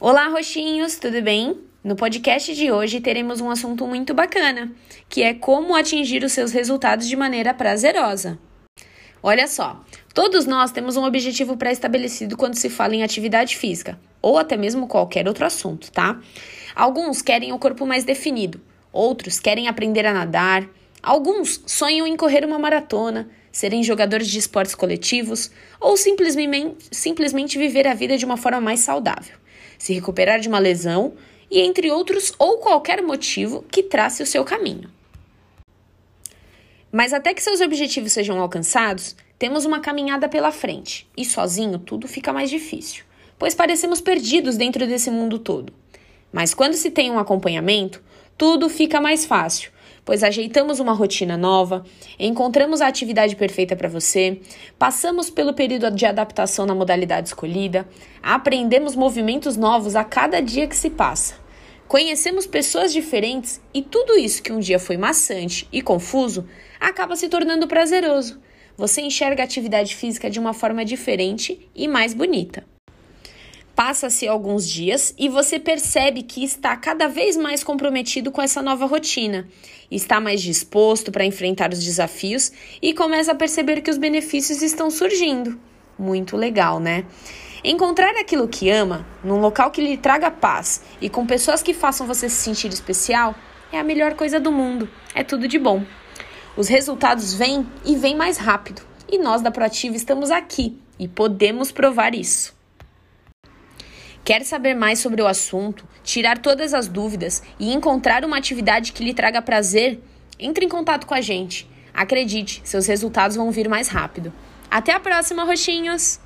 Olá, roxinhos, tudo bem? No podcast de hoje teremos um assunto muito bacana, que é como atingir os seus resultados de maneira prazerosa. Olha só, todos nós temos um objetivo pré-estabelecido quando se fala em atividade física, ou até mesmo qualquer outro assunto, tá? Alguns querem o corpo mais definido, outros querem aprender a nadar, alguns sonham em correr uma maratona, serem jogadores de esportes coletivos ou simplesmente, simplesmente viver a vida de uma forma mais saudável se recuperar de uma lesão e entre outros ou qualquer motivo que trace o seu caminho. Mas até que seus objetivos sejam alcançados, temos uma caminhada pela frente e sozinho tudo fica mais difícil, pois parecemos perdidos dentro desse mundo todo. Mas quando se tem um acompanhamento, tudo fica mais fácil, pois ajeitamos uma rotina nova, encontramos a atividade perfeita para você, passamos pelo período de adaptação na modalidade escolhida, aprendemos movimentos novos a cada dia que se passa. Conhecemos pessoas diferentes e tudo isso que um dia foi maçante e confuso acaba se tornando prazeroso. Você enxerga a atividade física de uma forma diferente e mais bonita. Passa-se alguns dias e você percebe que está cada vez mais comprometido com essa nova rotina, está mais disposto para enfrentar os desafios e começa a perceber que os benefícios estão surgindo. Muito legal, né? Encontrar aquilo que ama, num local que lhe traga paz e com pessoas que façam você se sentir especial, é a melhor coisa do mundo. É tudo de bom. Os resultados vêm e vêm mais rápido. E nós da Proativa estamos aqui e podemos provar isso. Quer saber mais sobre o assunto, tirar todas as dúvidas e encontrar uma atividade que lhe traga prazer? Entre em contato com a gente. Acredite, seus resultados vão vir mais rápido. Até a próxima, roxinhos!